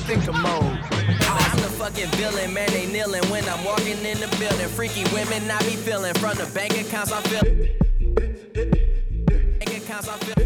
thinker mode. That's the fucking villain, man. They kneeling when I'm walking in the building. Freaky women I be feeling from the bank accounts I feel. Bank accounts I feel.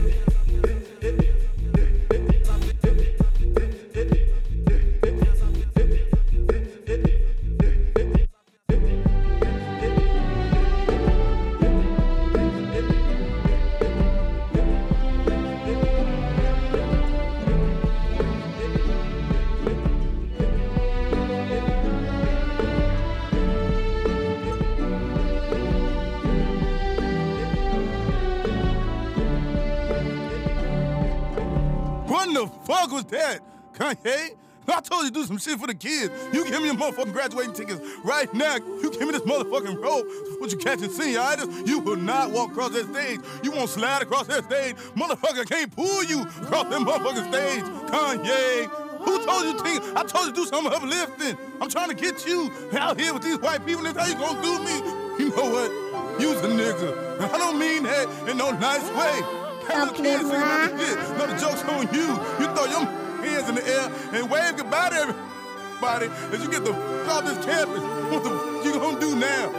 Was that, Kanye? I told you to do some shit for the kids. You give me your motherfucking graduating tickets right now. You give me this motherfucking rope. What you catching senioritis? You will not walk across that stage. You won't slide across that stage. Motherfucker can't pull you across that motherfucking stage. Kanye. Who told you to? I told you to do some uplifting. I'm trying to get you out here with these white people. That's how you gonna do me. You know what? You's a nigga. I don't mean that in no nice way. Have little kids singing about this shit. No, the joke's on you. You throw your hands in the air and wave goodbye to everybody as you get the f- off this campus. What the f- you gonna do now?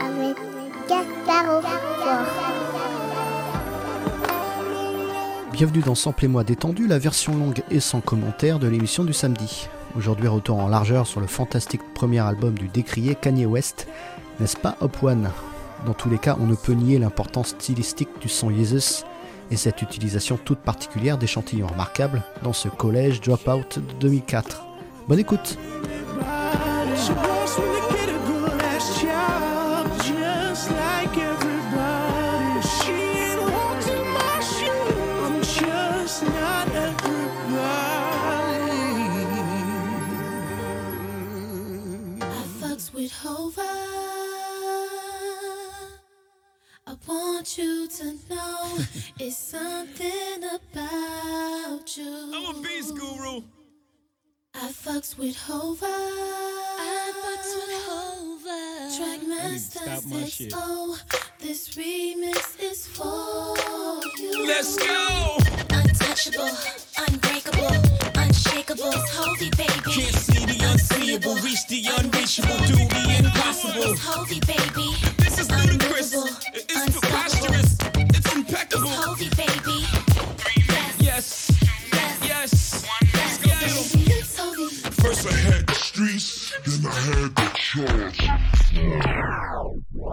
avec Gaspard Fort. Bienvenue dans Sample-moi détendu, la version longue et sans commentaire de l'émission du samedi. Aujourd'hui, retour en largeur sur le fantastique premier album du décrié Kanye West, n'est-ce pas Hop One? Dans tous les cas, on ne peut nier l'importance stylistique du son Jesus et cette utilisation toute particulière d'échantillons remarquables dans ce collège Dropout de 2004. Bonne écoute want you to know it's something about you. I'm a beast guru. I fucks with Hova. I fucks with Hova. Track master says, oh, this remix is for you. Let's go. Untouchable, unbreakable, unshakable. It's Hovi, baby. Can't see the unseeable, reach the unreachable, do the impossible. It's Hovi, baby. This is ludicrous. It's preposterous. It's impeccable. It's Hovi, baby. Yes. Yes. Yes. Let's go get 'em. It's Hovi. First I had the streets, then I had the charge.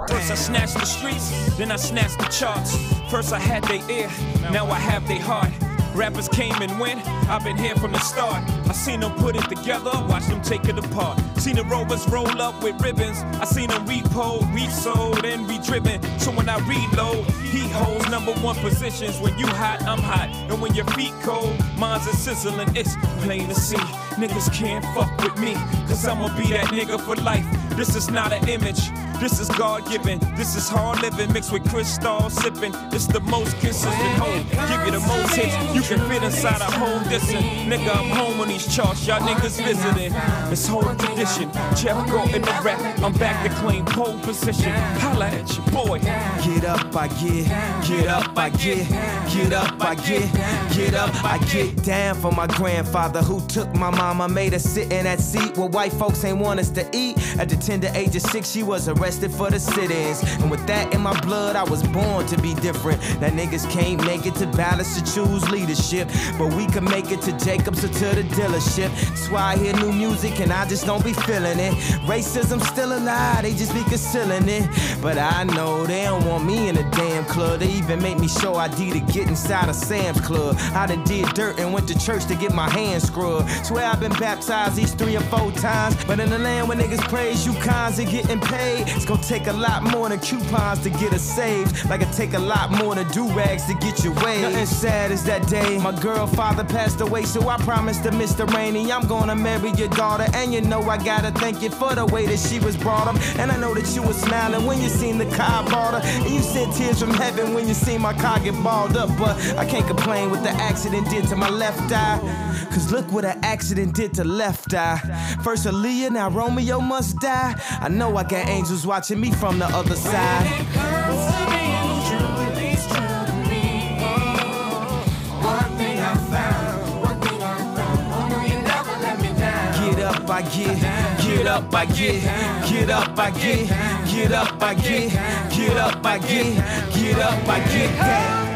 First I snatched the streets, then I snatched the charts. First I had their ear, now I have their heart. Rappers came and went, I've been here from the start. I seen them put it together, watch them take it apart. Seen the rovers roll up with ribbons. I seen them repo, resold, and re-driven. So when I reload, he holds number one positions. When you hot, I'm hot. And when your feet cold, mine's a sizzling. It's plain to see. Niggas can't fuck with me, cause I'ma be that nigga for life. This is not an image. This is God given. This is hard living mixed with crystal sipping. It's the most consistent home. Give you the most hits. You can fit inside a home distance. Nigga, I'm home on these charts. Y'all niggas visiting. It's whole tradition. Jeff Gordon the rap. I'm back to claim pole position. Holla at your boy. Get up, I get, get up, I get, get up, I get, get up, I get down for my grandfather who took my mama, made her sit in that seat where white folks ain't want us to eat. At the tender age of six, she was arrested for the sit-ins, and with that in my blood, I was born to be different. That niggas can't make it to balance to choose leadership, but we can make it to Jacobs or to the dealership. That's why I hear new music and I just don't be feeling it. Racism still alive, they just be concealing it. But I know they don't want me in the damn club. They even make me show ID to get inside of Sam's Club. I done did dirt and went to church to get my hands scrubbed. Swear I've been baptized these three or four times. But in the land where niggas praise you cons and getting paid, it's gonna take a lot more than coupons to get us saved. Like it take a lot more than do rags to get your way. Nothing sad is that day. My girl father passed away, so I promised to Mr. Rainey I'm gonna marry your daughter. And you know I gotta thank you for the way that she was brought up. And I know that you were smiling when you seen the car bought her. And you sent tears from heaven when you seen my car get balled up. But I can't complain what the accident did to my left eye. Cause look what an accident did to left eye. First Aaliyah, now Romeo must die. I know I got angels watching me from the other side. Oh, one thing I found, one thing I found. No, you never let me up, I get, get up, I get, get up, I get, get up, I get, get up, I get, get up, I get down.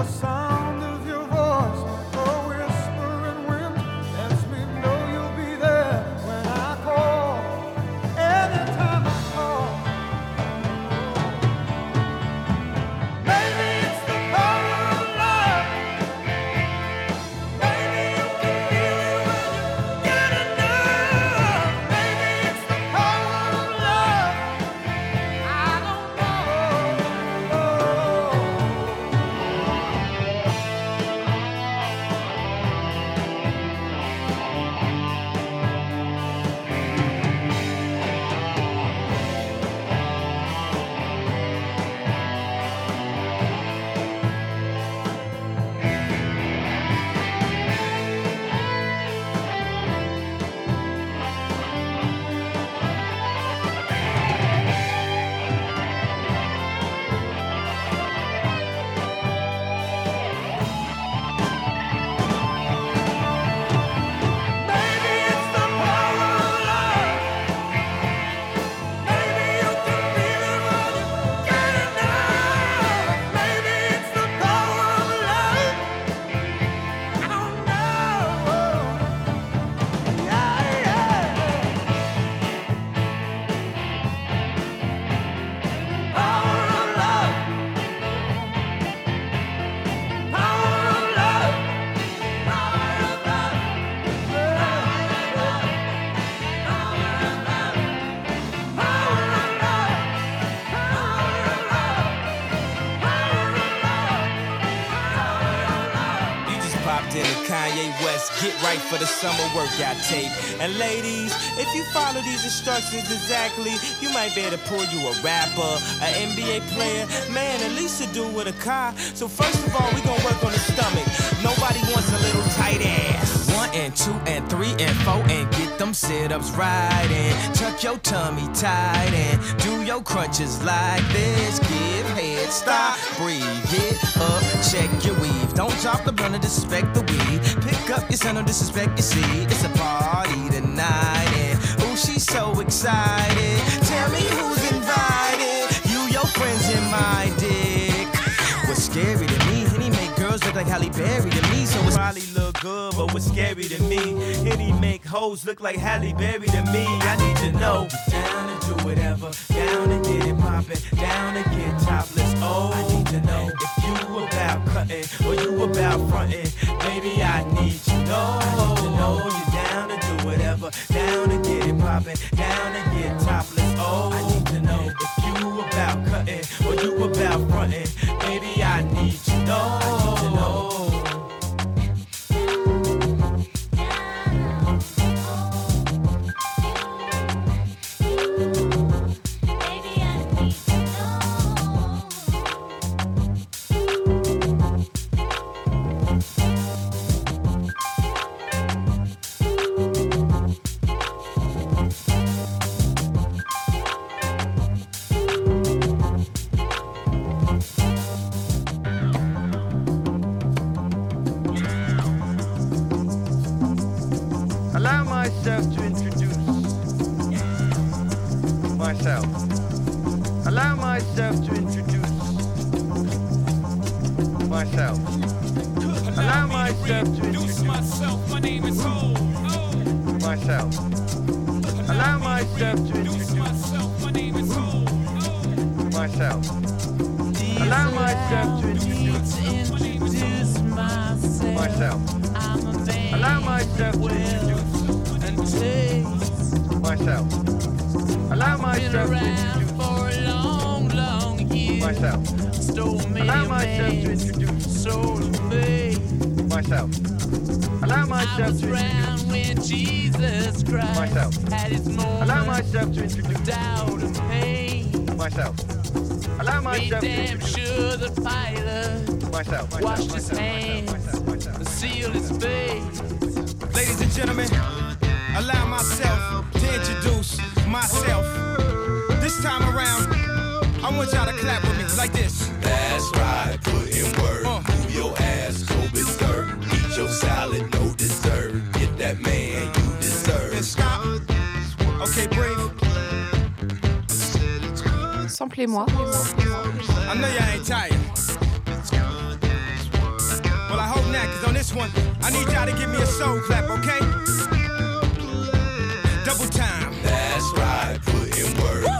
Get right for the summer workout tape. And ladies, if you follow these instructions exactly, you might be able to pull you a rapper, an NBA player, man, at least to do with a car. So first of all, we gonna work on the stomach. Nobody wants a little tight ass. One and two and three and four and get them sit-ups right and tuck your tummy tight and do your crunches like this. Give head, stop, breathe, get up, check your weave. Don't drop the blunt or disrespect the weed. Pick up your son, don't disrespect your seed. It's a party tonight and ooh, she's so excited. Tell me who's invited. You, your friends, and my dick. What's scary to me? Henny make girls look like Halle Berry to me, so it's probably look good, but what's scary to me? Henny make hoes look like Halle Berry to me. I need to know. Down to do whatever, down to get it poppin', down to get topless. Oh, I need to know you about cutting or you about frontin'. Baby, I need. I need to know you're down to do whatever, down to get it poppin', down to get topless. Oh, I need to know if you about cutting or you about frontin'. Baby, I need. I need to know. Myself. Allow myself to introduce myself. My name is Ho. myself. Allow myself to introduce myself. My name is Ho. myself. Allow myself to introduce myself. Allow myself to introduce myself. Allow myself to introduce myself. Allow myself to introduce myself. Allow myself to introduce when Jesus Christ myself. had his moments Allow myself to introduce doubt and pain. myself. Allow Made myself to damn introduce sure the Pilate myself. myself, washed his hands, myself, myself, myself. sealed his face. Ladies and gentlemen, allow myself to introduce myself. This time around, want y'all to clap with me like this. That's right, put in work. Uh. Move your ass, go berserk. Eat your salad, no dessert. Get that man you deserve. And stop. Okay, breathe. Samplez-moi. I know y'all ain't tired. Well, I hope not, cause on this one, I need y'all to give me a soul clap, okay? Double time. That's right, put in work.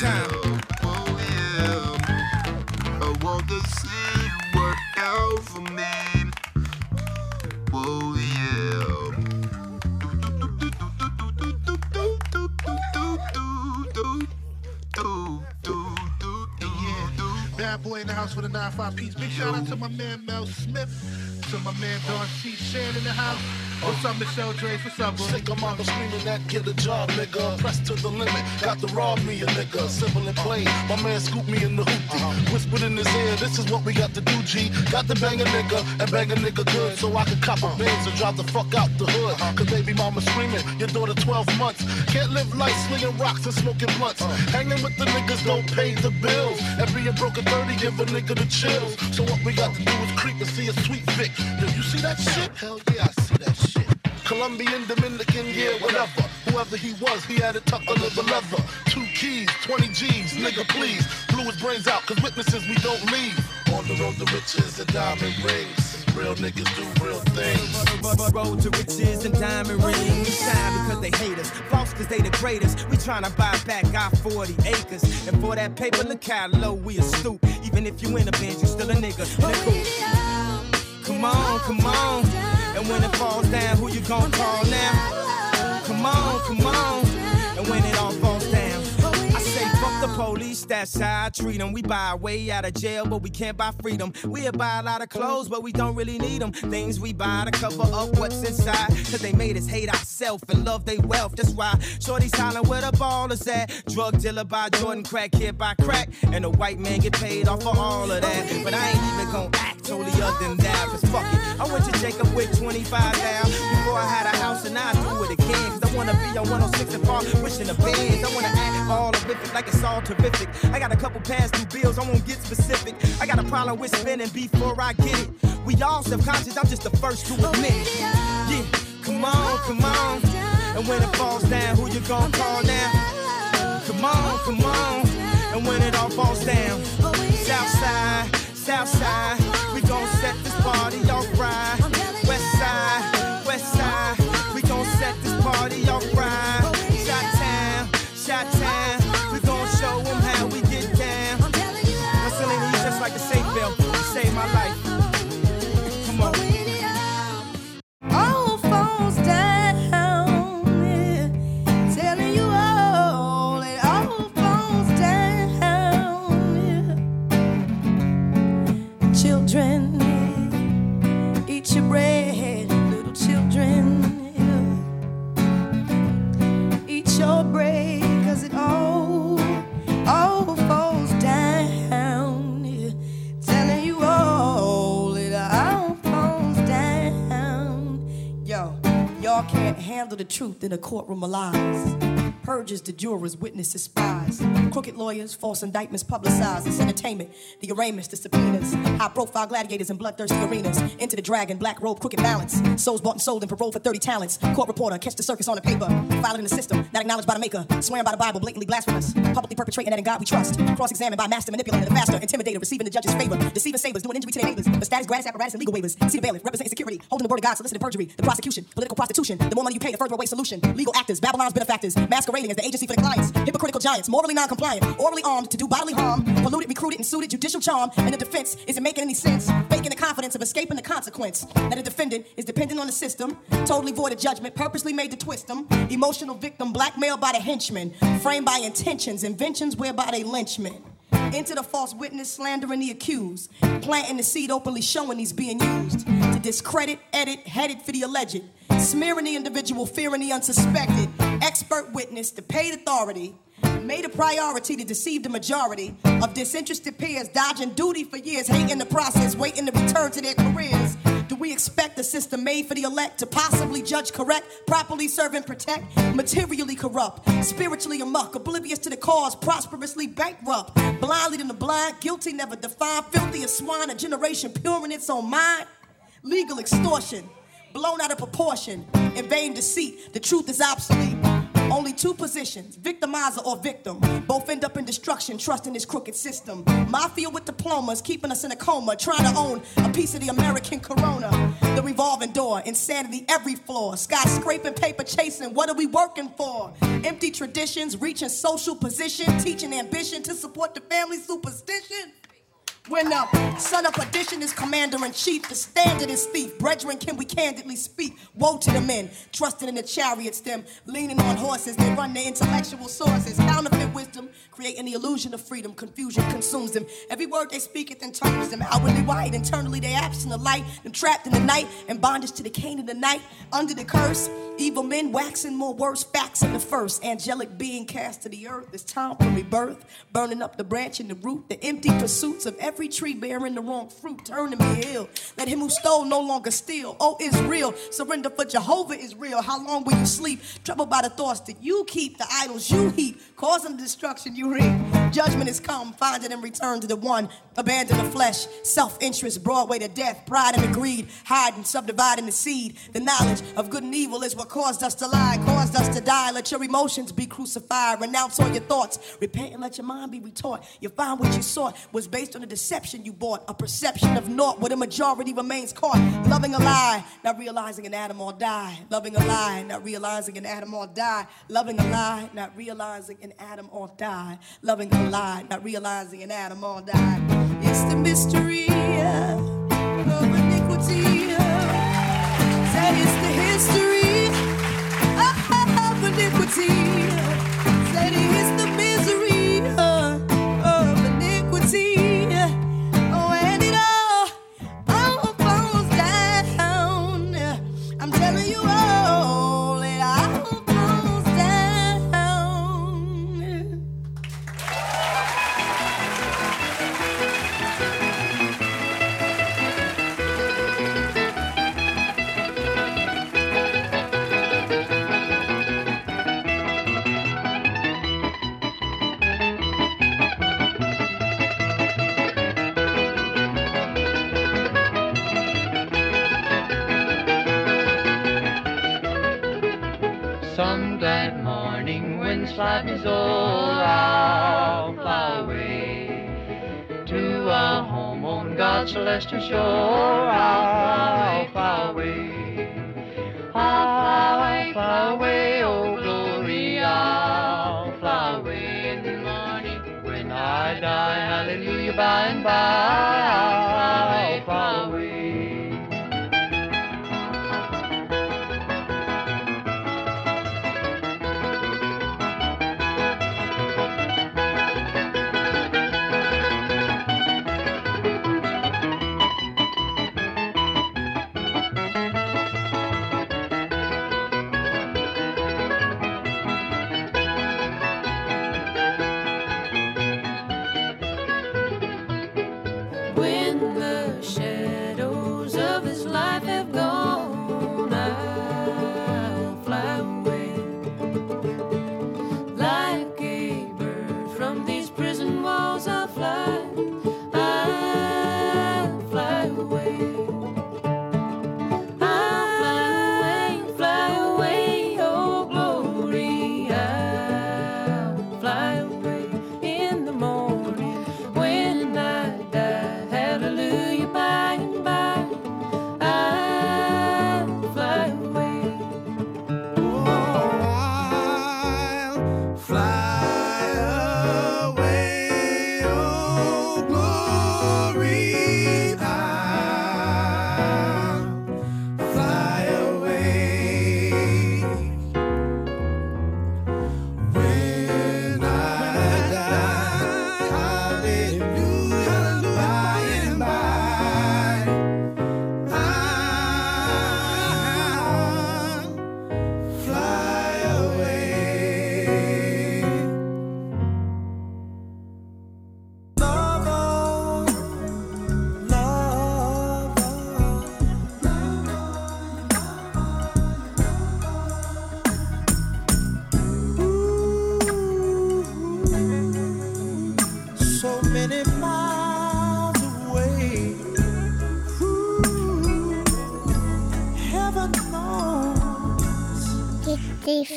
Time. I want to see you work out for me. Oh yeah. Bad boy in the house with a 9-5 piece. Big shout out to my man Mel Smith. To my man Don C. Shan in the house. What's up, Michelle Drake? What's up, bro? Sick of mama screaming that get a job, nigga. Pressed to the limit, got to rob me a nigga. Simple and plain, my man scooped me in the hoopty. Uh-huh. Whispered in his ear, this is what we got to do, G. Got to bang a nigga and bang a nigga good so I can cop a uh-huh. Benz and drive the fuck out the hood. Uh-huh. Cause baby mama screaming, your daughter 12 months. Can't live life slinging rocks and smoking blunts. Hanging with the niggas don't pay the bills. And being broke at 30 give a nigga the chills. So what we got to do is creep and see a sweet Vic. Yo, you see that shit? Hell yeah, I see that shit. Colombian, Dominican, yeah, whatever. Whoever he was, he had it tucked under the leather. Two keys, 20 G's, nigga, please. Blew his brains out, cause witnesses we don't leave. On the road to riches and diamond rings. Real niggas do real things. Road to riches and diamond rings. Shine because they hate us. False because they the greatest. We tryna buy back our 40 acres. And for that paper, look how low we a stoop. Even if you in a Benz, you still a nigga. Nigga. Come on, come on. And when it falls down, who you gon' call now? Come on, come on. And when it all falls down, I say fuck the police, that's how I treat them. We buy way out of jail, but we can't buy freedom. We'll buy a lot of clothes, but we don't really need them. Things we buy to cover up what's inside. Cause they made us hate ourselves and love they wealth. That's why Shorty's hollering where the ball is at. Drug dealer by Jordan, crack kid by crack. And the white man get paid off for all of that. But I ain't even gon' act totally other than that. Cause fuck it, Jacob with 25 down. Before I had a house and I do it again. Cause I wanna be on 106 and Park, wishing the bands. I wanna act all horrific like it's all terrific. I got a couple past due bills, I won't get specific. I got a problem with spending before I get it. We all subconscious, I'm just the first to admit it. Yeah, come on, come on. And when it falls down, who you gonna call now? Come on, come on. And when it all falls down, Southside, Southside, we gon' set this party off handle the truth in a courtroom of lies. Purges the jurors, witnesses, spies. Crooked lawyers, false indictments publicized. It's entertainment, the arraignments, the subpoenas. High profile gladiators in bloodthirsty arenas. Into the dragon, black robe, crooked balance. Souls bought and sold and paroled for 30 talents. Court reporter, catch the circus on the paper. Filed in the system, not acknowledged by the maker. Swearing by the Bible, blatantly blasphemous. Publicly perpetrating that in God we trust. Cross examined by master manipulator, the faster, intimidator, receiving the judge's favor. Deceiving savers, doing injury to their neighbors. The status, gratis apparatus, and legal waivers. See the bailiff, representing security, holding the word of God, soliciting perjury. The prosecution, political prostitution. The more money you pay, the further away solution. Legal actors, Babylon's benefactors, masquerading as the agency for the clients. Hypocritical giants, morally non-compliant, orally armed to do bodily harm, polluted, recruited, and suited judicial charm. And the defense isn't making any sense. Fake taking the confidence of escaping the consequence. That a defendant is dependent on the system, totally void of judgment, purposely made to twist them. Emotional victim, blackmailed by the henchman, framed by intentions, inventions whereby they lynchman. Into the false witness, slandering the accused, planting the seed openly showing he's being used to discredit, edit, headed for the alleged, smearing the individual, fearing the unsuspected, expert witness, the paid authority, made a priority to deceive the majority of disinterested peers, dodging duty for years, hating the process, waiting to return to their careers. Do we expect a system made for the elect to possibly judge correct, properly serve and protect, materially corrupt, spiritually amuck, oblivious to the cause, prosperously bankrupt, blind leading the blind, guilty never defined, filthy as swine, a generation pure in its own mind, legal extortion, blown out of proportion, in vain deceit, the truth is obsolete. Only two positions, victimizer or victim. Both end up in destruction, trusting this crooked system. Mafia with diplomas, keeping us in a coma, trying to own a piece of the American corona. The revolving door, insanity every floor. Skyscraping, paper chasing, what are we working for? Empty traditions, reaching social position, teaching ambition to support the family superstition. When the son of perdition is commander in chief, the standard is thief. Brethren, can we candidly speak? Woe to the men, trusting in the chariots, them leaning on horses. They run their intellectual sources, counterfeit wisdom, creating the illusion of freedom. Confusion consumes them. Every word they speak, it then turns them outwardly white. Internally, they absent of light, them trapped in the night, and bondage to the cane of the night. Under the curse, evil men waxing more worse. Facts in the first, angelic being cast to the earth. It's time for rebirth, burning up the branch and the root, the empty pursuits of every tree bearing the wrong fruit, turning me ill. Let him who stole no longer steal. Oh, Israel. Surrender for Jehovah is real. How long will you sleep? Troubled by the thoughts that you keep, the idols you heap, causing the destruction you reap. Judgment is come, find it and return to the one. Abandon the flesh, self-interest, Broadway to death, pride and the greed, hiding, subdividing the seed. The knowledge of good and evil is what caused us to lie, caused us to die. Let your emotions be crucified, renounce all your thoughts, repent and let your mind be retaught. You find what you sought was based on a deception you bought, a perception of naught where the majority remains caught. Loving a lie, not realizing an atom or die. Loving a lie, not realizing an atom or die. Loving a lie, not realizing an atom or die. Loving not realizing an atom or die. It's the mystery uh, Celestial shore. I'll fly away. I'll fly, fly away, oh glory, I'll fly away in the morning when I die. Hallelujah, by and by,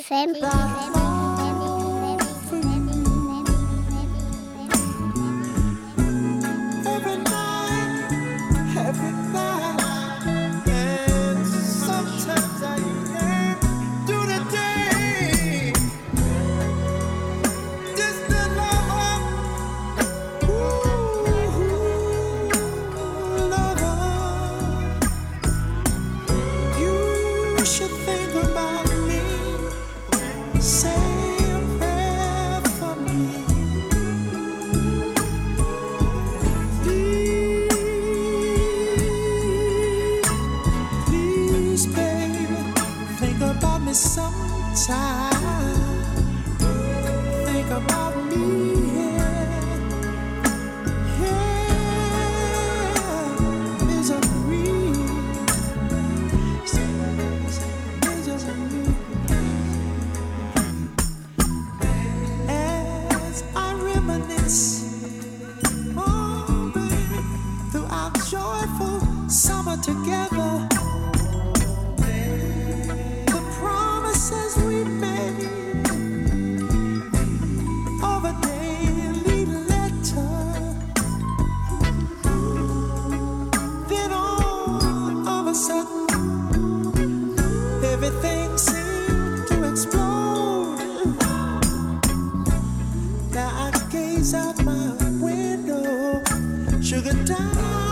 FM. Gaze out my window, sugar down,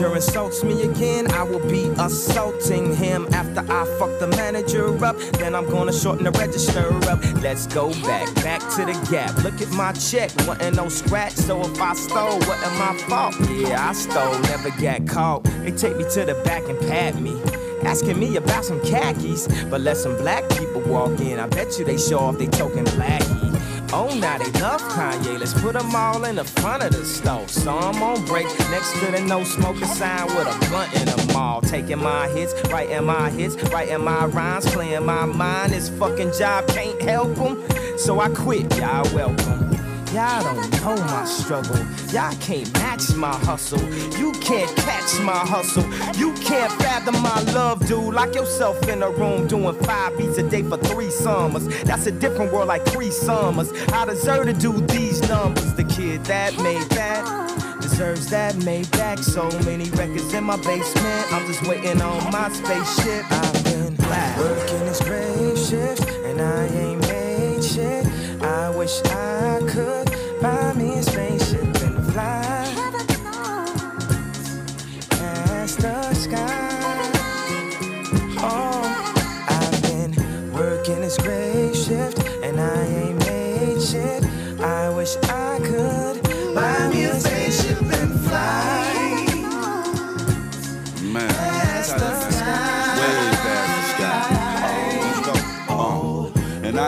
manager insults me again, I will be assaulting him. After I fuck the manager up, then I'm gonna shorten the register up. Let's go back, back to the gap. Look at my check, wasn't no scratch. So if I stole, wasn't my fault. Yeah, I stole, never got caught. They take me to the back and pat me. Asking me about some khakis, but let some black people walk in. I bet you they show off they token blackie. Oh, now they love Kanye. Let's put them all in the front of the store. So I'm on break next to the no smoking sign with a blunt in the mall. Taking my hits, writing my hits, writing my rhymes, playing my mind. This fucking job can't help them. So I quit, y'all welcome. Y'all don't know my struggle. Y'all can't match my hustle. You can't catch my hustle. You can't fathom my love, dude. Lock yourself in a room doing five beats a day for three summers. That's a different world like three summers. I deserve to do these numbers. The kid that made that deserves that made back. So many records in my basement. I'm just waiting on my spaceship. I've been black. working this grave shift, and I ain't wish I could buy me a spaceship and fly past the sky. Oh, I've been working as great.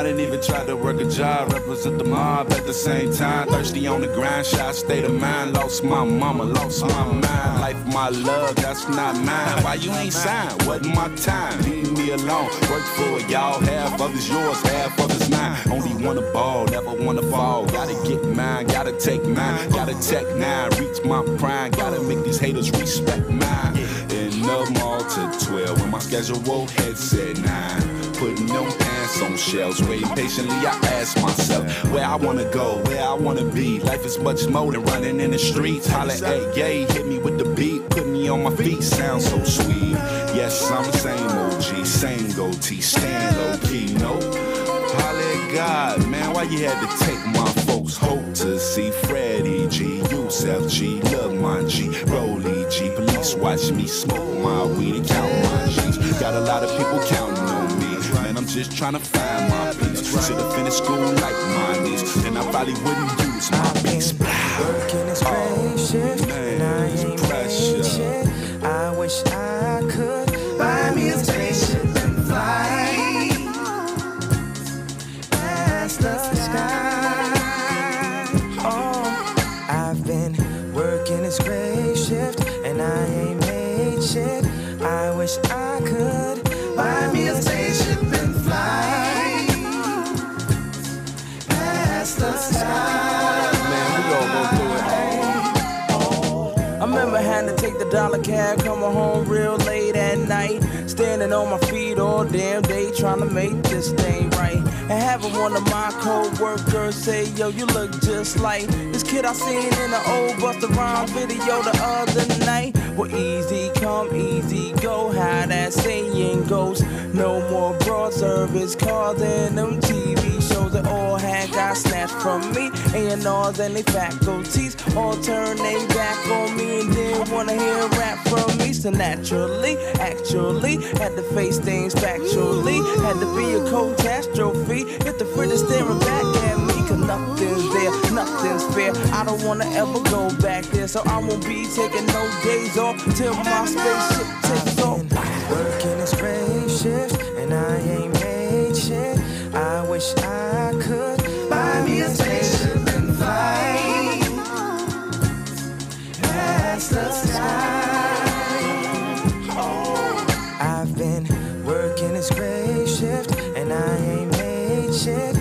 I didn't even try to work a job, represent the mob at the same time. Thirsty on the grind, shot state of mind. Lost my mama, lost my mind. Life, my love, that's not mine. Why you ain't signed? Wasn't my time. Leave me alone. Work for it, y'all. Half of it's yours, half of it's mine. Only wanna ball, never wanna fall. Gotta get mine, gotta take mine. Gotta tech nine, reach my prime. Gotta make these haters respect mine. In the mall to 12, with my schedule head said 9. Putting them pants on shelves, waiting patiently. I ask myself where I wanna go, where I wanna be. Life is much more than running in the streets. Holla at yay, hit me with the beat, put me on my feet. Sounds so sweet. Yes, I'm the same OG, same goatee, stand low key, no. Holla at God, man, why you had to take my folks' hope to see Freddie G, Yusef G, Love my G, Rolly G. Police watch me smoke my weed and count my G's. Got a lot of people counting just trying to find my peace. Should've finished school like my niece, then I probably wouldn't use my beats. Working this great shift, and I ain't made. I wish I could dollar cab, coming home real late at night. Standing on my feet all damn day, trying to make this thing right. And having one of my co-workers say, yo, you look just like this kid I seen in the old Busta Rhymes video the other night. Well, easy come, easy go, how that saying goes. No more broad service cars and them TV got snatched from me. A&Rs and they faculties all turn they back on me and didn't wanna hear rap from me. So naturally, actually, had to face things factually. Had to be a catastrophe. If the friend is staring back at me, cause nothing's there, nothing's fair. I don't wanna ever go back there, so I won't be taking no days off till my spaceship takes off. Working great shift, and I ain't made shit. I wish I could Oh, I've been working this great shift, and I ain't made shit.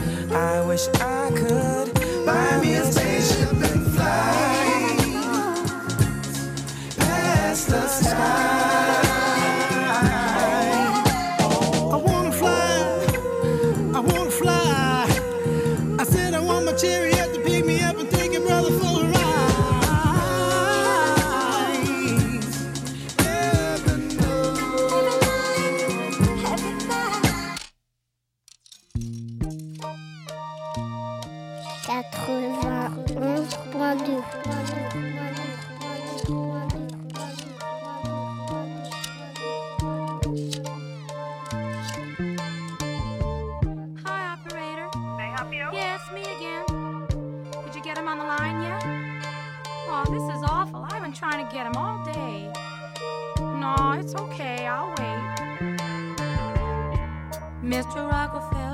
Mr. Rockefeller,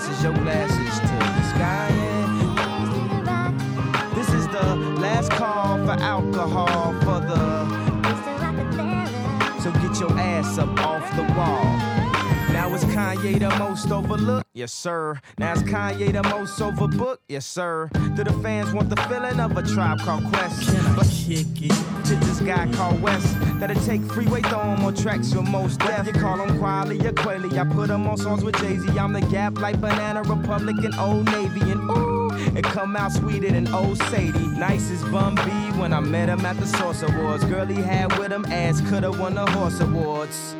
glasses, your glasses, Kanye the most overlooked? Yes, sir. Now is Kanye the most overbooked? Yes, sir. Do the fans want the feeling of a tribe called Quest? I kick it to this guy called West? That'll take freeway, throw him on tracks with Mos Def. You call him Kweli or Quayle. I put him on songs with Jay Z. I'm the gap like Banana Republic and Old Navy. And ooh, it come out sweeter than Old Sadie. Nice as Bun B when I met him at the Source Awards. Girl he had with him ass coulda won the Horse Awards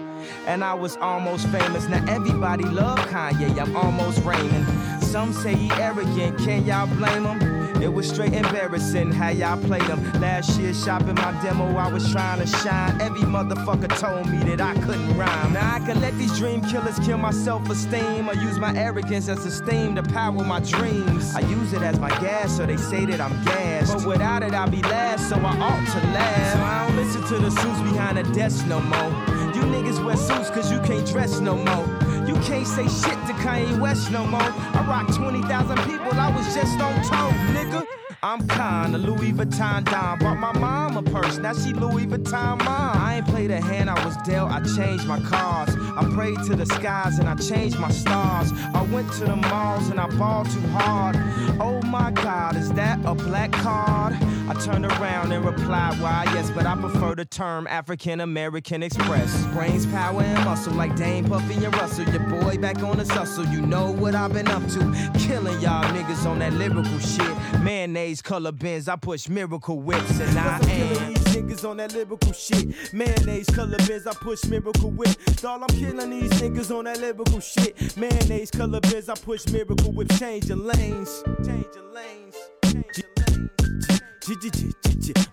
and I was almost famous. Now everybody love Kanye, I'm almost reigning. Some say he arrogant, can y'all blame him? It was straight embarrassing how y'all played him. Last year, shopping my demo, I was trying to shine. Every motherfucker told me that I couldn't rhyme. Now I can let these dream killers kill my self esteem. I use my arrogance as a steam to power my dreams. I use it as my gas, so they say that I'm gassed. But without it, I'll be last, so I ought to last. So I don't listen to the suits behind the desk no more. You niggas wear suits cause you can't dress no more. You can't say shit to Kanye West no more. I rock 20,000 people, I was just on tour, nigga. I'm kinda Louis Vuitton Don. Bought my mom a purse, now she Louis Vuitton mom. I ain't played a hand I was dealt, I changed my cards. I prayed to the skies and I changed my stars. I went to the malls and I balled too hard. Oh my god, is that a black card? I turned around and replied, why yes, but I prefer the term African American Express. Brains, power, and muscle like Dame Puffy and Russell. Your boy back on the hustle, you know what I've been up to. Killing y'all niggas on that lyrical shit. Mayonnaise color Benz, I push miracle whips and I killing these niggas on that lyrical shit. Mayonnaise color Benz, I push miracle whip. Dawg, I'm killing these niggas on that lyrical shit. Mayonnaise color Benz, I push miracle whip. Changing lanes. Changing lanes. Changing lanes.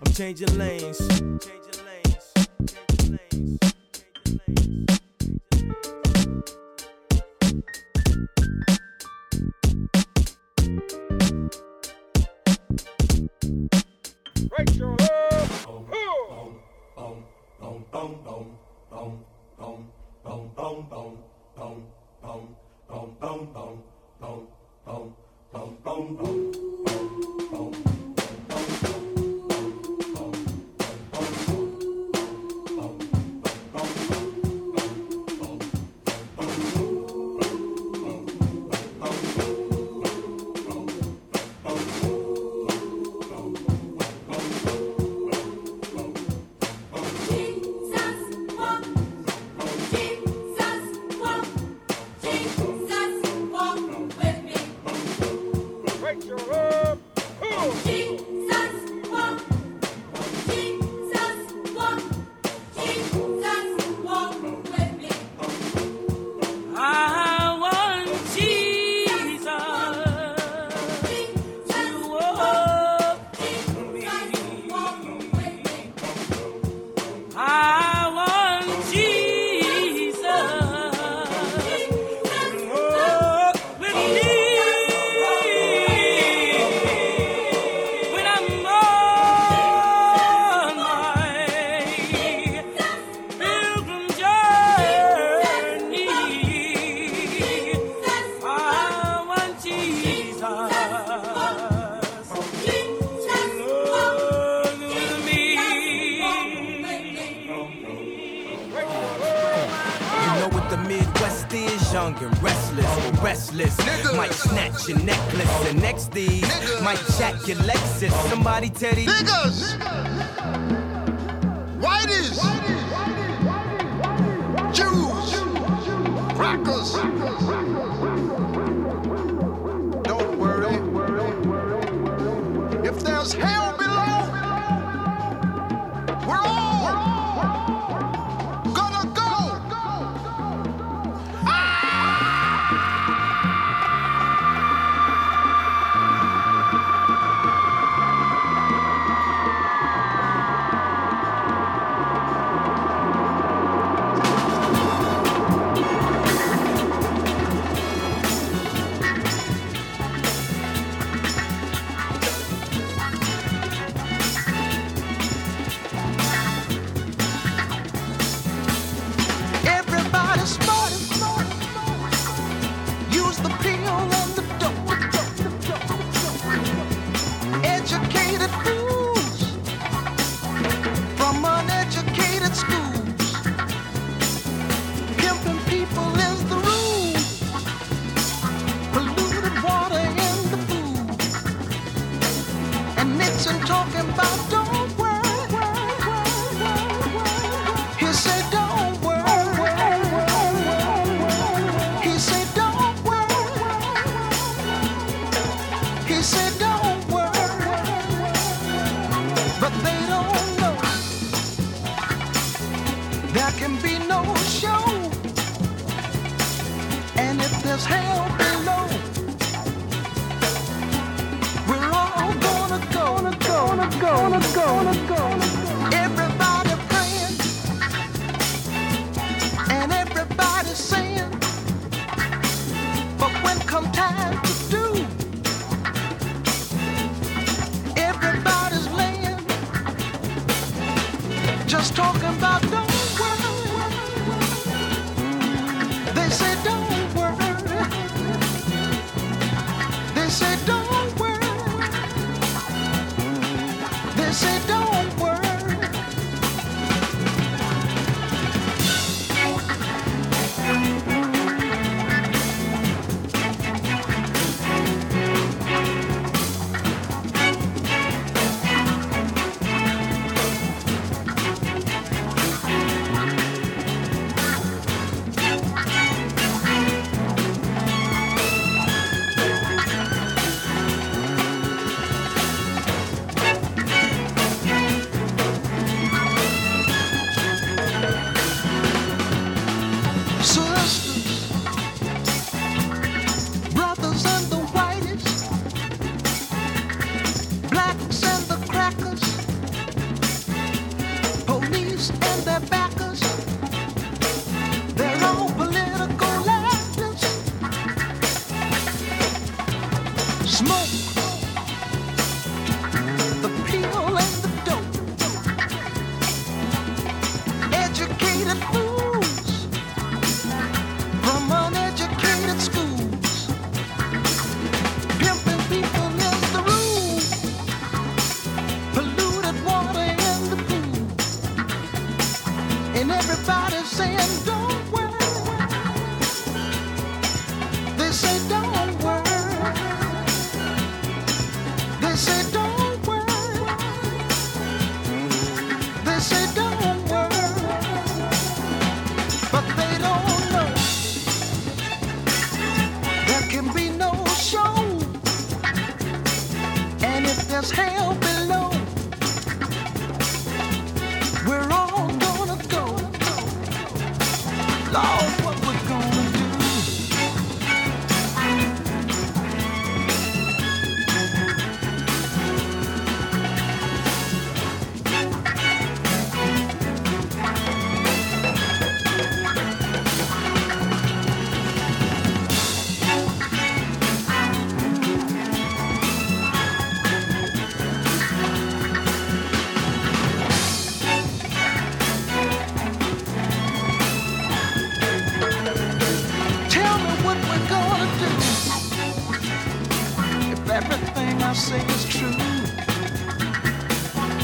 I'm changing lanes. Changing lanes. Changing lanes. Right your love. Right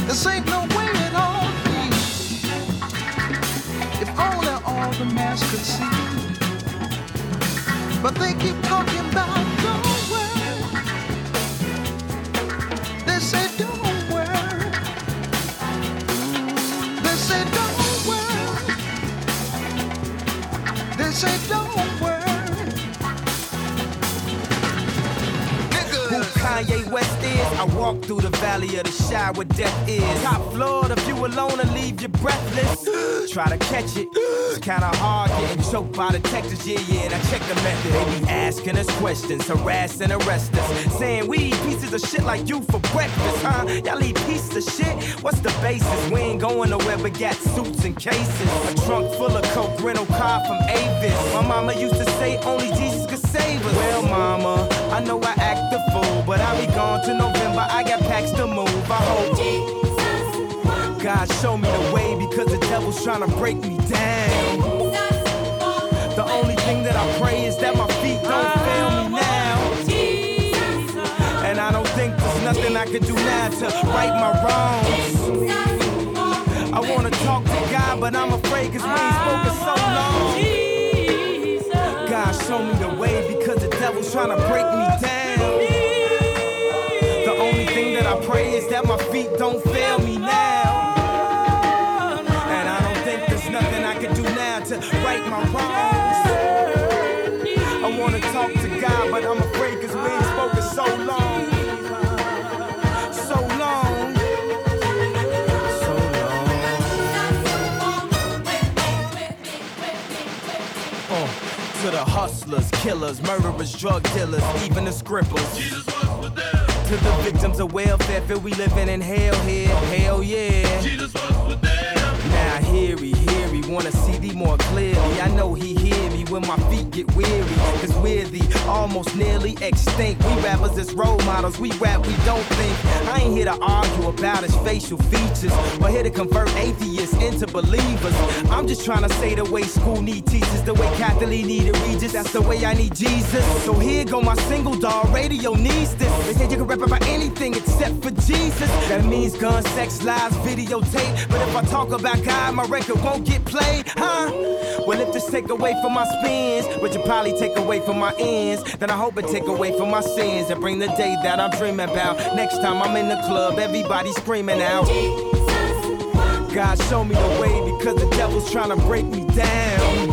This ain't no way at all be. If only all the mass could see. But they keep talking about don't worry. They say don't worry. They say don't worry. They say don't worry. I walk through the valley of the Chi where death is. Top floor, the view alone will leave you breathless. Try to catch it. It's kinda hard getting choked by detectives, yeah, yeah, and I check the method. They be asking us questions, harass and arrest us. Saying we eat pieces of shit like you for breakfast, huh? Y'all eat pieces of shit? What's the basis? We ain't going nowhere but got suits and cases. A trunk full of coke, rental car from Avis. My mama used to say only Jesus could save us. Well, mama, I know I act the fool, but I'll be gone to November. I got packs to move. I hope. Jesus God show me the way because the devil's trying to break me down. The only thing that I pray is that my feet don't fail me now. And I don't think there's nothing I can do now to right my wrongs. I wanna talk to God, but I'm afraid cause we ain't spoken so long. God show me the way devil's trying to break me down. The only thing that I pray is that my feet don't fail me now. To the hustlers, killers, murderers, drug dealers, even the scribblers. to the victims of welfare. Feel we living in hell here. Hell yeah. Jesus was with them. Now hear he, hear he, wanna see thee more clearly. I know he hear me when my feet get weary. Cause we're the almost nearly extinct. We rappers as role models, we rap, we don't think. I ain't here to argue about his facial features or here to convert atheists into believers. I'm just trying to say the way school need teachers, the way Kathie Lee need a Regis, that's the way I need Jesus. So here go my single dog, radio needs this. They said you can rap about anything except for Jesus. That means gun, sex, lies, videotape. But if I talk about God, my record won't get Play, huh? Well, if this take away from my spins, which will probably take away from my ends, then I hope it take away from my sins and bring the day that I'm dreaming about. Next time I'm in the club, everybody screaming out. God, show me the way because the devil's trying to break me down.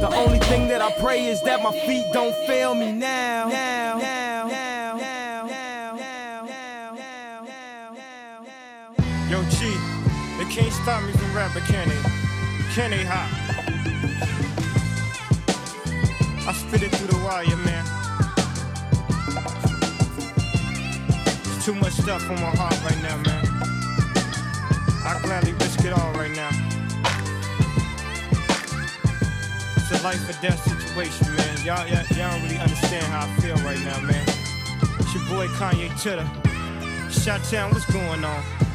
The only thing that I pray is that my feet don't fail me now. now, now, now. Yo, G, they can't stop me from Kenny, they, hop? I spit it through the wire, man. There's too much stuff on my heart right now, man. I gladly risk it all right now. It's a life or death situation, man. Y'all, y'all, y'all don't really understand how I feel right now, man. It's your boy Kanye Titter. Chi-Town, what's going on?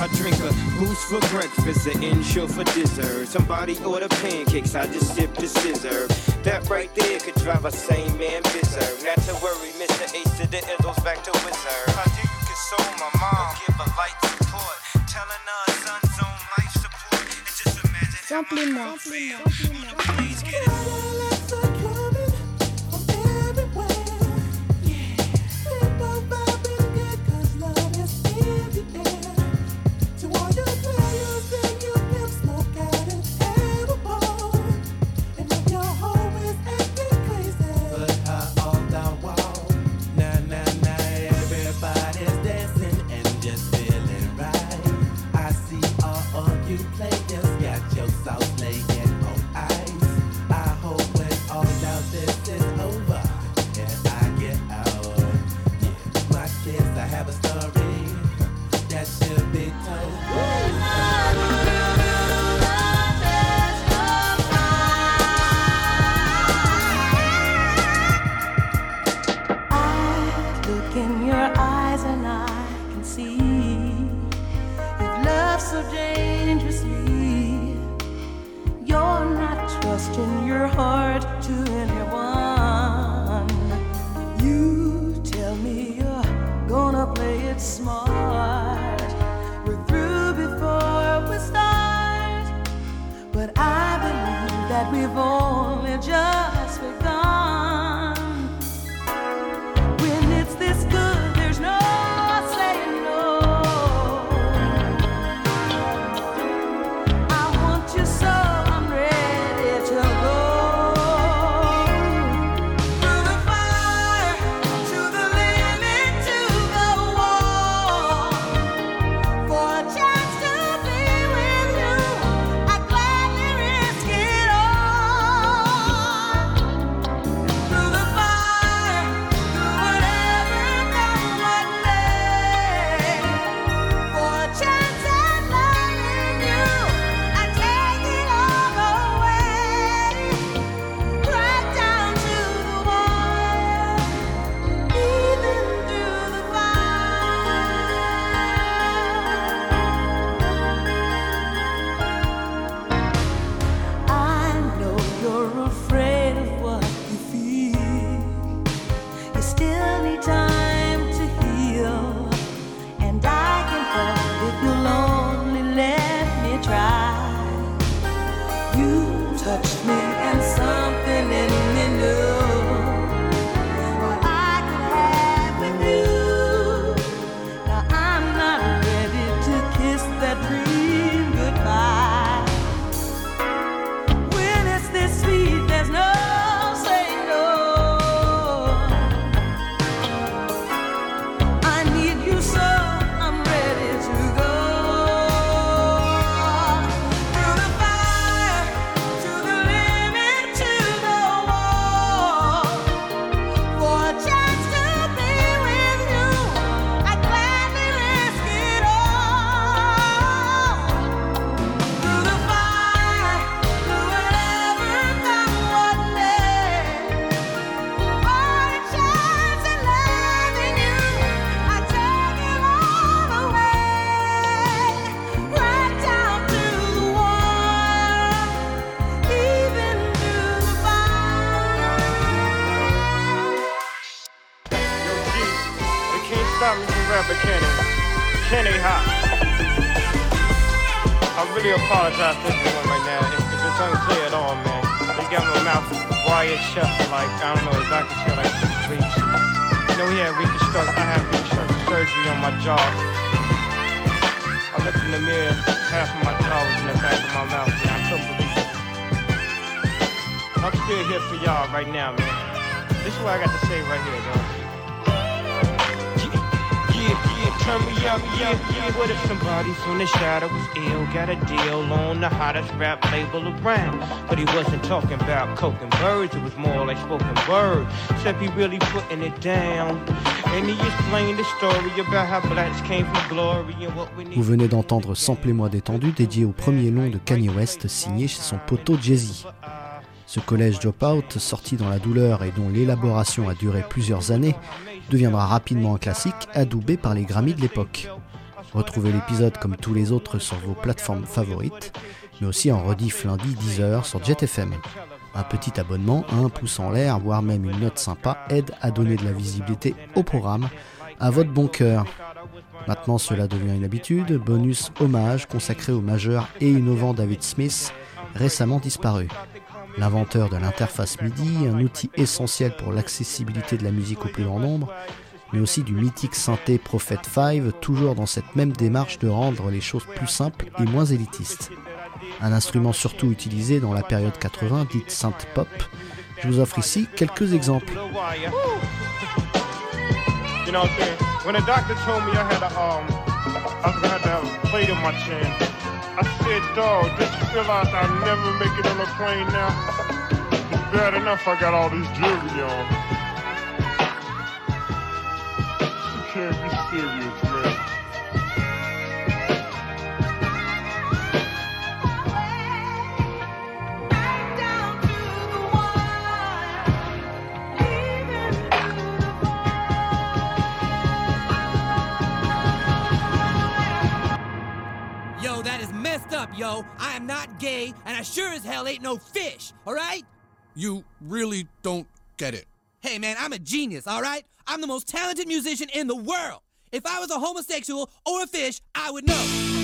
I drink a boost for breakfast, an Ensure for dessert. Somebody order pancakes, I just sip the sizzurp. That right there could drive a sane man berserk. Not to worry, Mr. Ace to the Izzles back to Wizard. I think you console my mom, give her light support. Telling her son's on life support. And just imagine Samplez-moi. Please get it. Rapper Kenny. Kenny Hot. I really apologize to everyone right now if, it's unclear at all, man. They got my mouth wired shut like, I don't know, the doctor said like six weeks. You know, had reconstruct, I had reconstructive surgery on my jaw. I looked in the mirror, half of my jaw was in the back of my mouth, man. I couldn't believe it. I'm still here for y'all right now, man. This is what I got to say right here, though. Turn me up, yeah, yeah. What if somebody from the shadow was ill? Got a deal on the hottest rap label around? But he wasn't talking about coke and birds, it was more like spoken word. Except he really putting it down. And he explained the story about how blacks came from glory and what we need. Vous venez d'entendre Samplez-moi détendu dédié au premier long de Kanye West signé chez son poteau Jay-Z. Ce collège Dropout, sorti dans la douleur et dont l'élaboration a duré plusieurs années, deviendra rapidement un classique adoubé par les Grammys de l'époque. Retrouvez l'épisode comme tous les autres sur vos plateformes favorites, mais aussi en rediff lundi 10h sur JetFM. Un petit abonnement, un pouce en l'air, voire même une note sympa aide à donner de la visibilité au programme à votre bon cœur. Maintenant cela devient une habitude, bonus hommage consacré au majeur et innovant David Smith, récemment disparu. L'inventeur de l'interface MIDI, un outil essentiel pour l'accessibilité de la musique au plus grand nombre, mais aussi du mythique synthé Prophet 5, toujours dans cette même démarche de rendre les choses plus simples et moins élitistes. Un instrument surtout utilisé dans la période 80 dite synth pop. Je vous offre ici quelques exemples. I um, I never make it on a plane now? It's bad enough I got all this jewelry on. You can't be serious, man. Yo. I am not gay, and I sure as hell ain't no fish, alright? You really don't get it. Hey, man, I'm a genius, alright? I'm the most talented musician in the world. If I was a homosexual or a fish, I would know.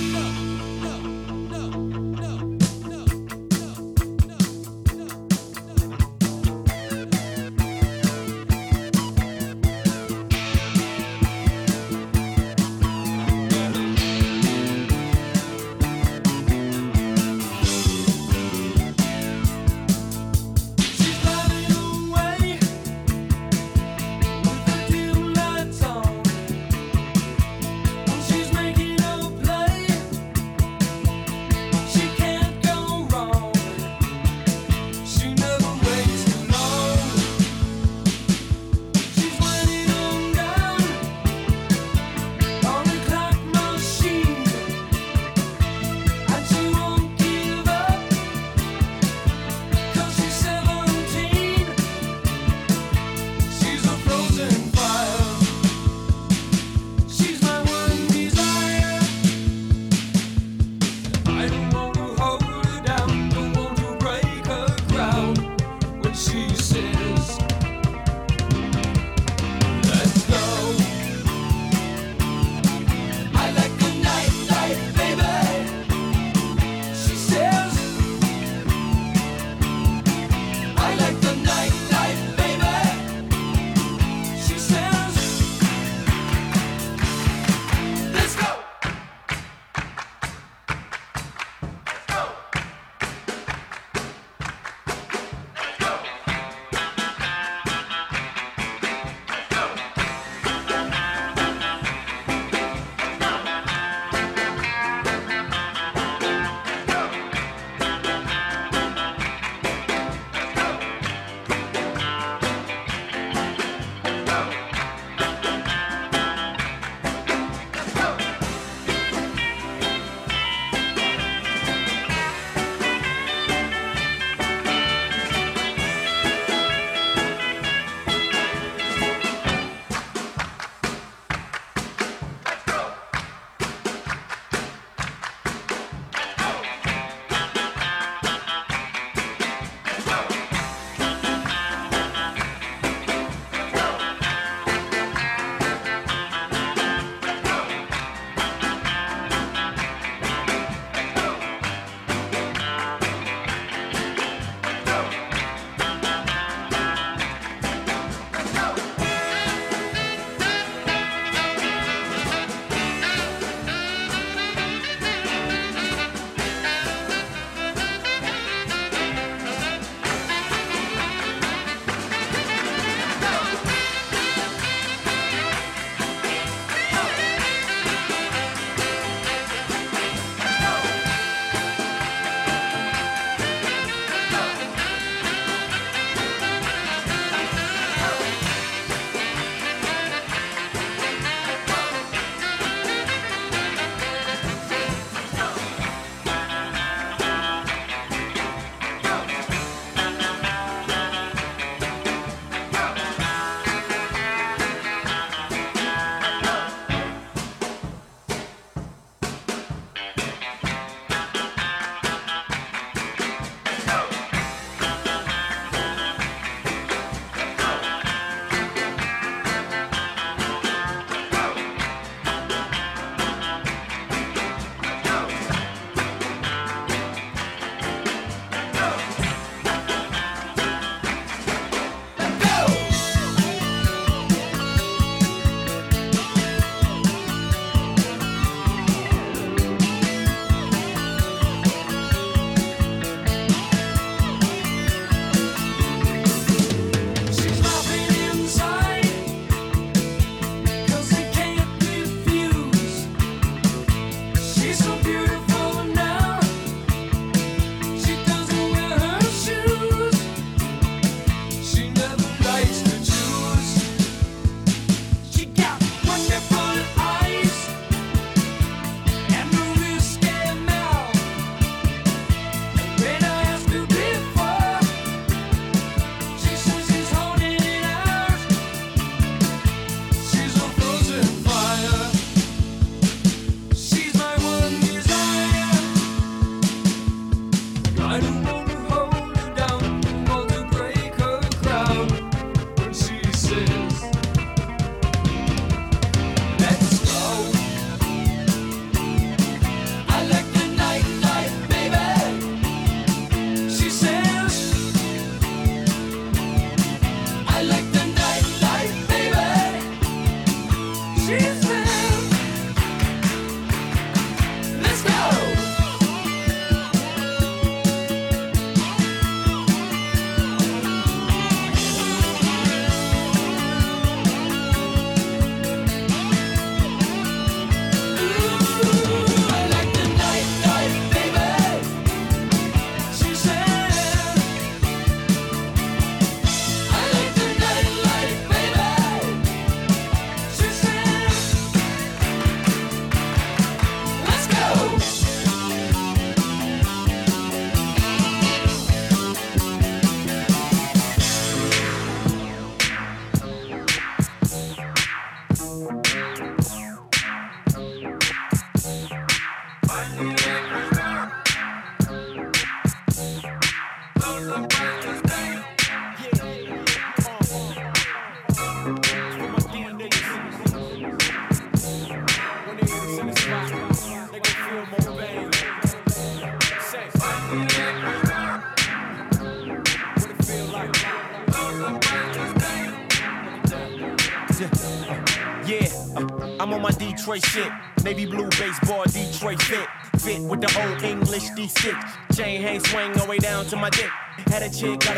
Detroit shit. Navy blue baseball, Detroit fit. Fit with the old English D6. Chain hang swing all the way down to my dick. Had a chick, got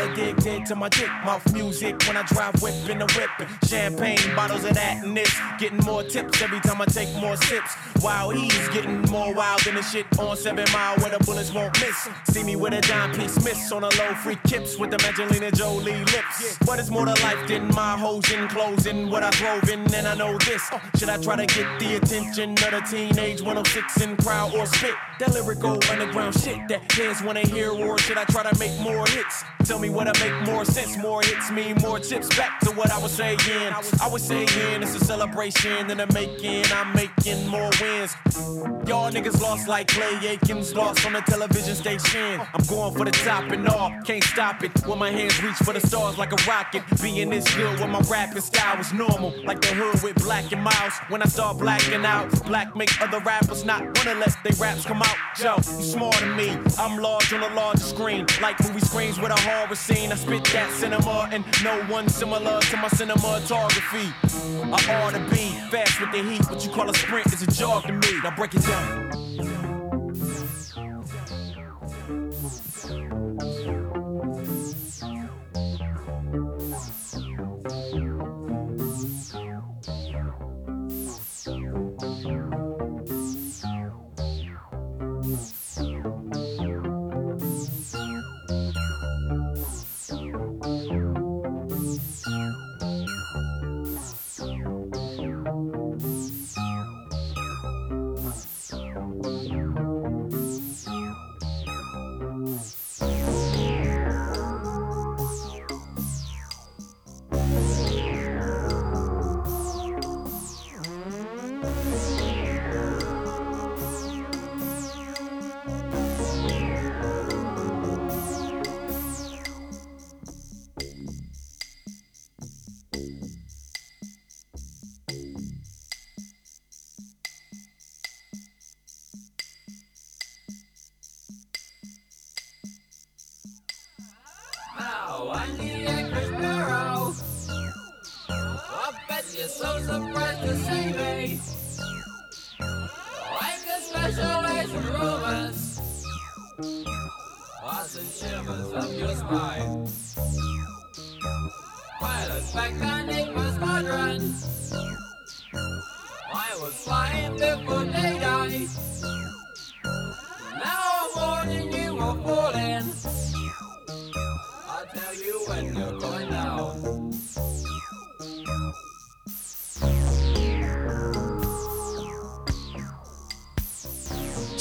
to my dick. Mouth music when I drive whip in the whip. Champagne, bottles of that and this. Getting more tips every time I take more sips. While he's getting more wild than the shit on 7 Mile where the bullets won't miss. See me with a dime piece miss on a low free kips with the Angelina Jolie lips. But it's more to life than my hoes in closing. What I drove in, and I know this. Should I try to get the attention of the teenage 106 in crowd or spit? That lyrical underground shit that kids wanna hear, or should I try to make more hits? Tell me what I make more sense. More hits mean more chips. Back to what I was saying. I was saying it's a celebration and a making. I'm making more wins. Y'all niggas lost like Clay Aiken's lost on the television station. I'm going for the top and all, can't stop it. When my hands reach for the stars like a rocket. Being this good when my rapping style was normal, like the hood with black and miles. When I start blacking out, black make other rappers not wanna let their raps come out. Joe, you smarter than me. I'm large on a larger screen, like movie screens with a horror scene. I spit that cinema and no one similar to my cinematography. I ought to be fast with the heat. What you call a sprint is a jog to me. Now break it down.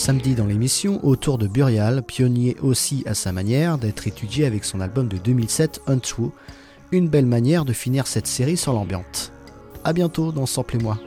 Samedi dans l'émission, autour de Burial, pionnier aussi à sa manière d'être étudié avec son album de 2007 Untrue, une belle manière de finir cette série sur l'ambiante. A bientôt dans Sample et moi.